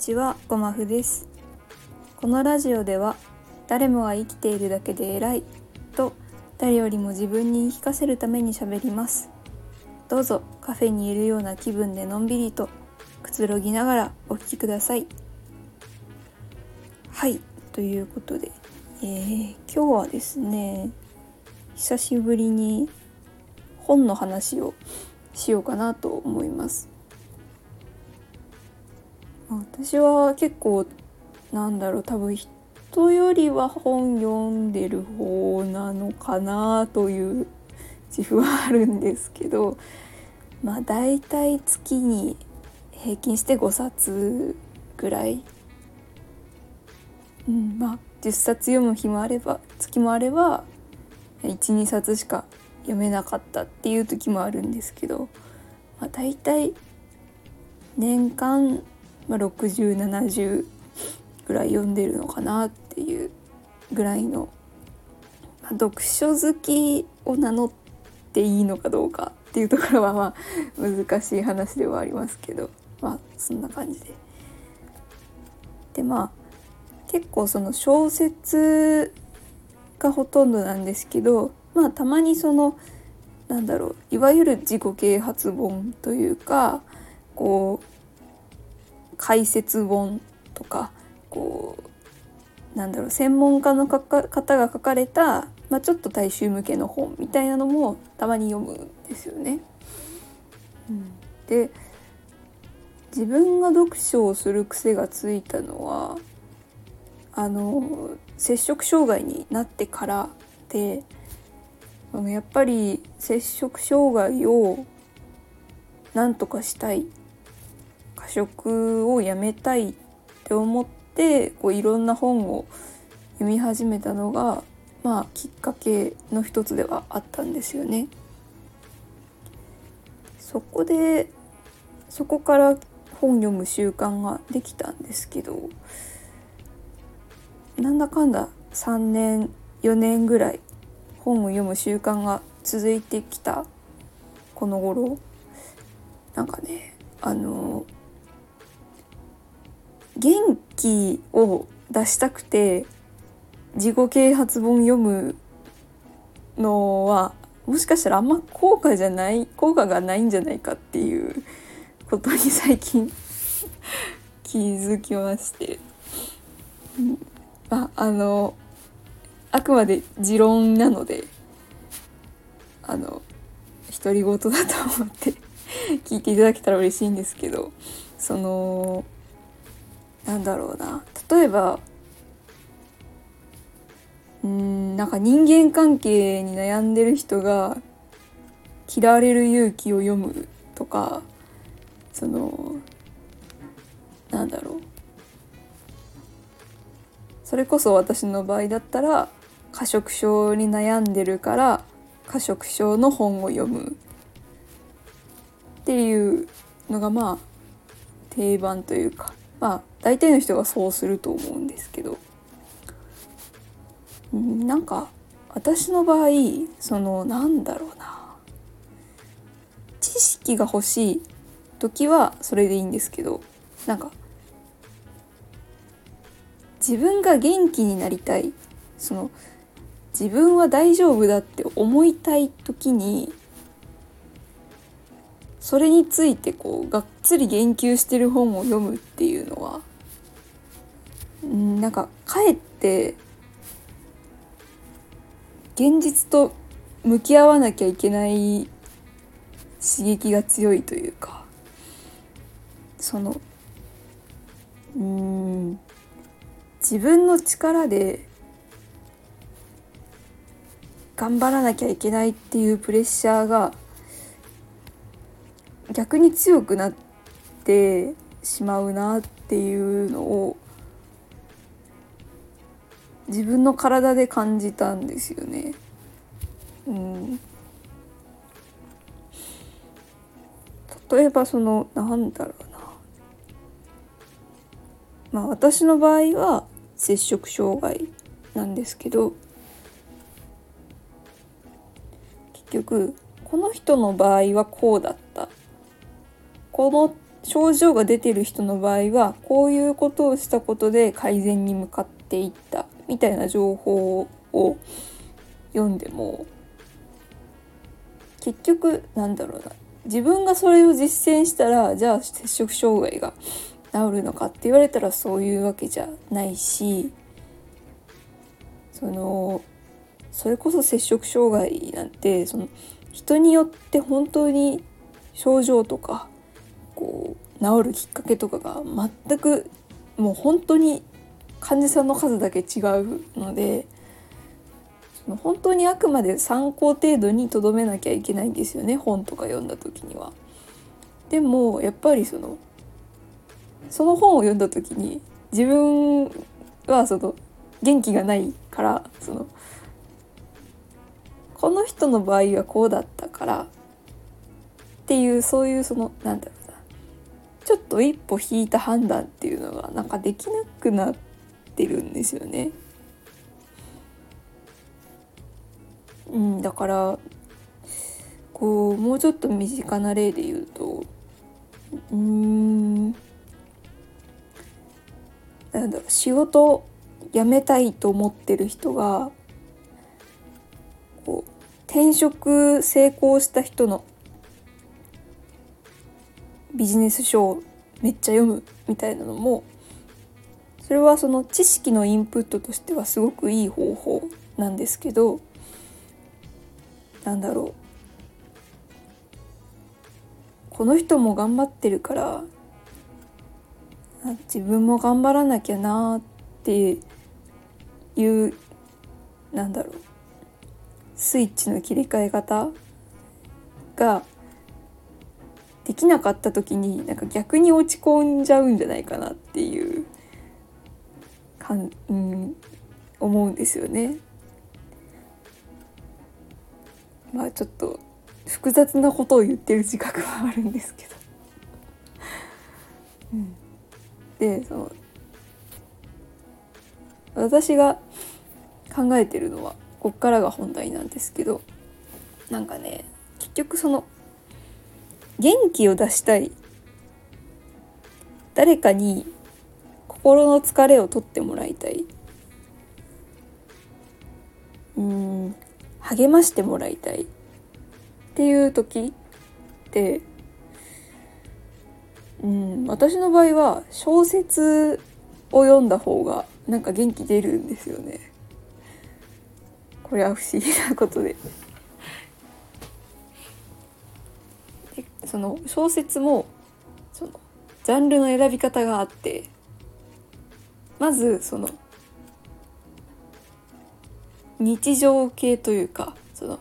ちは、ごまふです。このラジオでは、誰もが生きているだけで偉いと、誰よりも自分に言い聞かせるために喋ります。どうぞカフェにいるような気分でのんびりとくつろぎながらお聞きください。はい、ということで、えー今日はですね、久しぶりに本の話をしようかなと思います。私は結構なんだろう多分人よりは本読んでる方なのかなという自負はあるんですけど まあ大体月に平均して5冊ぐらい、うん、まあ10冊読む日もあれば月もあれば12冊しか読めなかったっていう時もあるんですけど、まあ、大体年間まあ、6070ぐらい読んでるのかなっていうぐらいの、まあ、読書好きを名乗っていいのかどうかっていうところはまあ難しい話ではありますけどまあそんな感じで。でまあ結構その小説がほとんどなんですけどまあたまにそのなんだろういわゆる自己啓発本というかこう解説本とかこうなんだろう専門家の方が書かれた、まあ、ちょっと大衆向けの本みたいなのもたまに読むんですよね。うん、で自分が読書をする癖がついたのはあの摂食障害になってからでやっぱり摂食障害をなんとかしたい食をやめたいって思ってこういろんな本を読み始めたのがまあきっかけの一つではあったんですよね。そこでそこから本読む習慣ができたんですけどなんだかんだ3年4年ぐらい本を読む習慣が続いてきたこの頃なんかねあの元気を出したくて自己啓発本読むのはもしかしたらあんま効果じゃない効果がないんじゃないかっていうことに最近気づきまして、うん、まああのあくまで持論なのであの独り言だと思って聞いていただけたら嬉しいんですけどそのなんだろうな。例えばうんなんか人間関係に悩んでる人が「嫌われる勇気を読む」とかそのなんだろう。それこそ私の場合だったら過食症に悩んでるから過食症の本を読む。っていうのがまあ定番というか。まあ大体の人がそうすると思うんですけど。なんか私の場合そのなんだろうな。知識が欲しい時はそれでいいんですけど。なんか自分が元気になりたい。その自分は大丈夫だって思いたい時にそれについてこうがっつり言及してる本を読むっていうのはなんかかえって現実と向き合わなきゃいけない刺激が強いというかそのうん自分の力で頑張らなきゃいけないっていうプレッシャーが逆に強くなってしまうなっていうのを自分の体で感じたんですよね。うん、例えばそのなんだろうな。まあ私の場合は摂食障害なんですけど結局この人の場合はこうだった。この症状が出てる人の場合はこういうことをしたことで改善に向かっていったみたいな情報を読んでも結局なんだろうな自分がそれを実践したらじゃあ摂食障害が治るのかって言われたらそういうわけじゃないしそのそれこそ摂食障害なんてその人によって本当に症状とかこう治るきっかけとかが全くもう本当に患者さんの数だけ違うのでその本当にあくまで参考程度にとどめなきゃいけないんですよね本とか読んだ時には。でもやっぱりそのその本を読んだ時に自分はその元気がないからそのこの人の場合はこうだったからっていうそういうそのなんだろうちょっと一歩引いた判断っていうのがなんかできなくなってるんですよね。うん、だからこうもうちょっと身近な例で言うとうんなんだろう仕事辞めたいと思ってる人がこう転職成功した人のビジネス書をめっちゃ読むみたいなのもそれはその知識のインプットとしてはすごくいい方法なんですけどなんだろう。この人も頑張ってるから自分も頑張らなきゃなっていうなんだろう。スイッチの切り替え方ができなかった時になんか逆に落ち込んじゃうんじゃないかなっていうかん、うん、思うんですよね。まあちょっと複雑なことを言ってる自覚はあるんですけど。うん、でその私が考えてるのはこっからが本題なんですけどなんかね結局その元気を出したい。誰かに心の疲れを取ってもらいたい。うん励ましてもらいたい。っていう時ってうん私の場合は小説を読んだ方がなんか元気出るんですよね。これは不思議なことで。その小説もそのジャンルの選び方があってまずその日常系というかその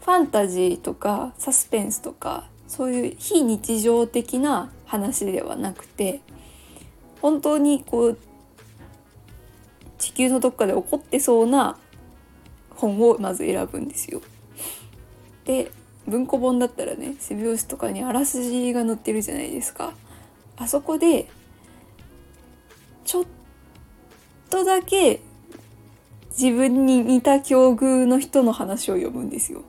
ファンタジーとかサスペンスとかそういう非日常的な話ではなくて本当にこう地球のどっかで起こってそうな本をまず選ぶんですよ。で文庫本だったらね背表紙とかにあらすじが載ってるじゃないですか。あそこでちょっとだけ自分に似た境遇の人の話を読むんですよ。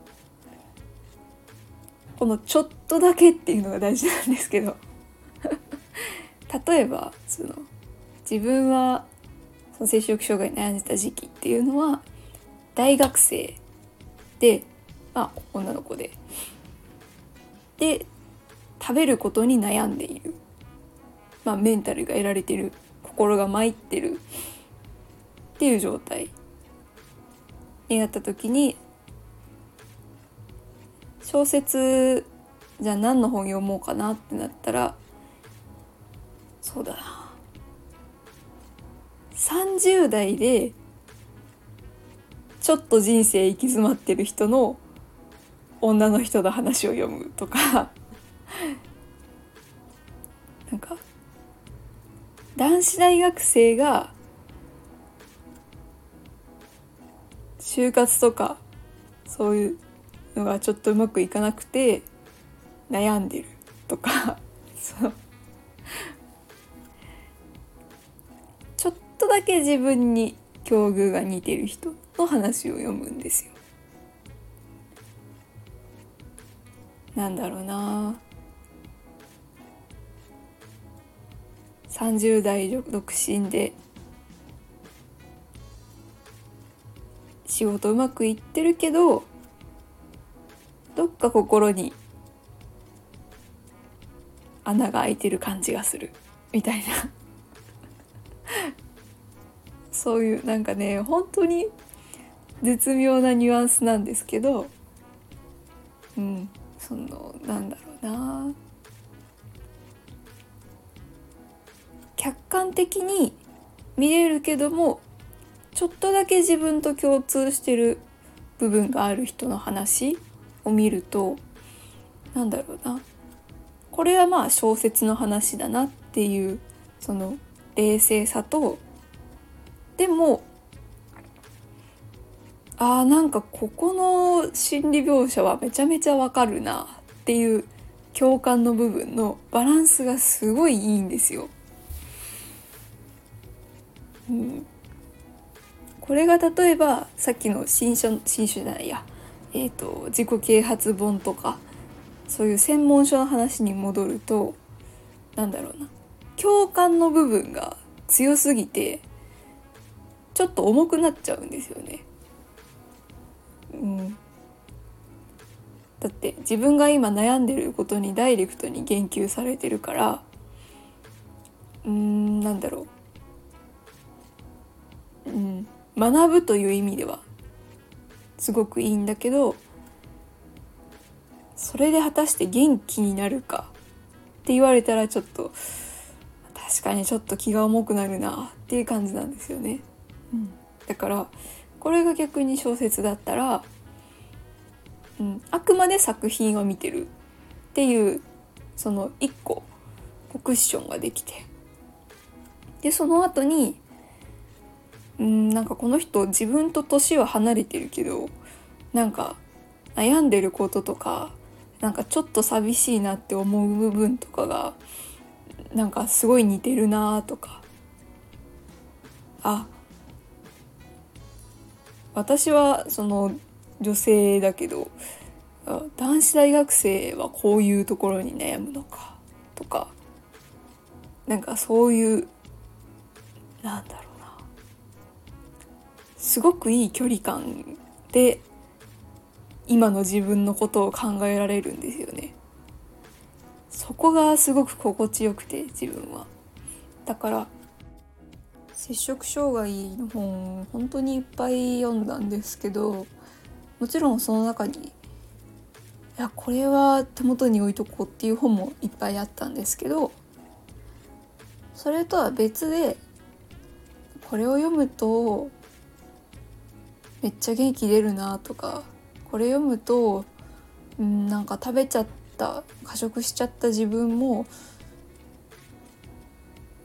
このちょっとだけっていうのが大事なんですけど例えばその自分はその摂食障害に悩んでた時期っていうのは大学生でまあ女の子で。で食べることに悩んでいる、まあ、メンタルが得られてる。心が参ってる。っていう状態。になった時に小説じゃあ何の本読もうかなってなったらそうだな。30代でちょっと人生行き詰まってる人の女の人の話を読むとか。なんか男子大学生が就活とかそういうのがちょっとうまくいかなくて悩んでるとか。そう。ちょっとだけ自分に境遇が似てる人の話を読むんですよ。なんだろうな。30代独身で仕事うまくいってるけどどっか心に穴が開いてる感じがするみたいな。そういうなんかね本当に絶妙なニュアンスなんですけどうん。そのなんだろうな。客観的に見れるけどもちょっとだけ自分と共通してる部分がある人の話を見るとなんだろうな。これはまあ小説の話だなっていうその冷静さとでもあーなんかここの心理描写はめちゃめちゃわかるなっていう共感の部分のバランスがすごいいいんですよ。うん、これが例えばさっきの新書新書じゃないや、えーと、自己啓発本とかそういう専門書の話に戻るとなんだろうな共感の部分が強すぎてちょっと重くなっちゃうんですよね。うん、だって自分が今悩んでることにダイレクトに言及されてるからうんなんだろう、うん、学ぶという意味ではすごくいいんだけどそれで果たして元気になるかって言われたらちょっと確かにちょっと気が重くなるなっていう感じなんですよね。うん、だからこれが逆に小説だったら、うん、あくまで作品を見てるっていうその一個クッションができて。でその後にうんなんかこの人自分と年は離れてるけどなんか悩んでることとかなんかちょっと寂しいなって思う部分とかがなんかすごい似てるなとか。あ私はその女性だけど男子大学生はこういうところに悩むのかとかなんかそういうなんだろうなすごくいい距離感で今の自分のことを考えられるんですよね。そこがすごく心地よくて自分は。だから摂食障害の本本当にいっぱい読んだんですけどもちろんその中にいやこれは手元に置いとこうっていう本もいっぱいあったんですけどそれとは別でこれを読むとめっちゃ元気出るなとかこれ読むと、ん、なんか食べちゃった過食しちゃった自分も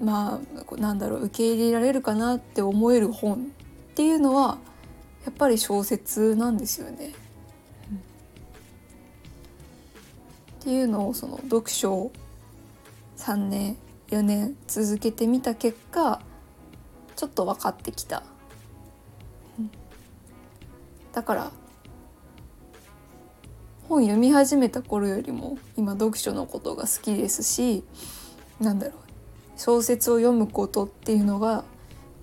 まあなんだろう受け入れられるかなって思える本っていうのはやっぱり小説なんですよね。っていうのをその読書を3年4年続けてみた結果ちょっと分かってきただから本読み始めた頃よりも今読書のことが好きですしなんだろう小説を読むことっていうのが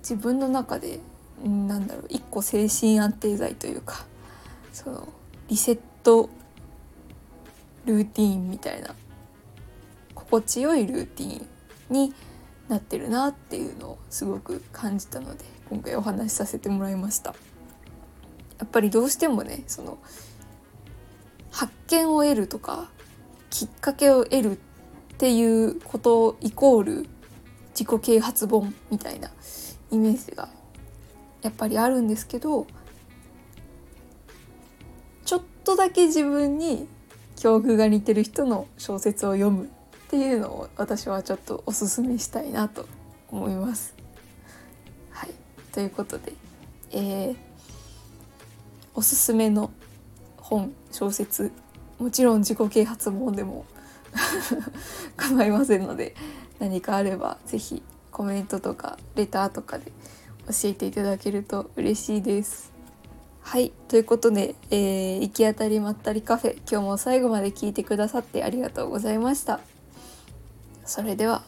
自分の中でなんだろう一個精神安定剤というかそのリセットルーティンみたいな心地よいルーティンになってるなっていうのをすごく感じたので今回お話しさせてもらいました。やっぱりどうしてもねその発見を得るとかきっかけを得るっていうことイコール自己啓発本みたいなイメージがやっぱりあるんですけどちょっとだけ自分に境遇が似てる人の小説を読むっていうのを私はちょっとおすすめしたいなと思います。はい、ということで、えーおすすめの本小説もちろん自己啓発本でも 構いませんので何かあれば是非コメントとかレターとかで教えていただけると嬉しいです。はいということで、えー、行き当たりまったりカフェ今日も最後まで聞いてくださってありがとうございました。それでは。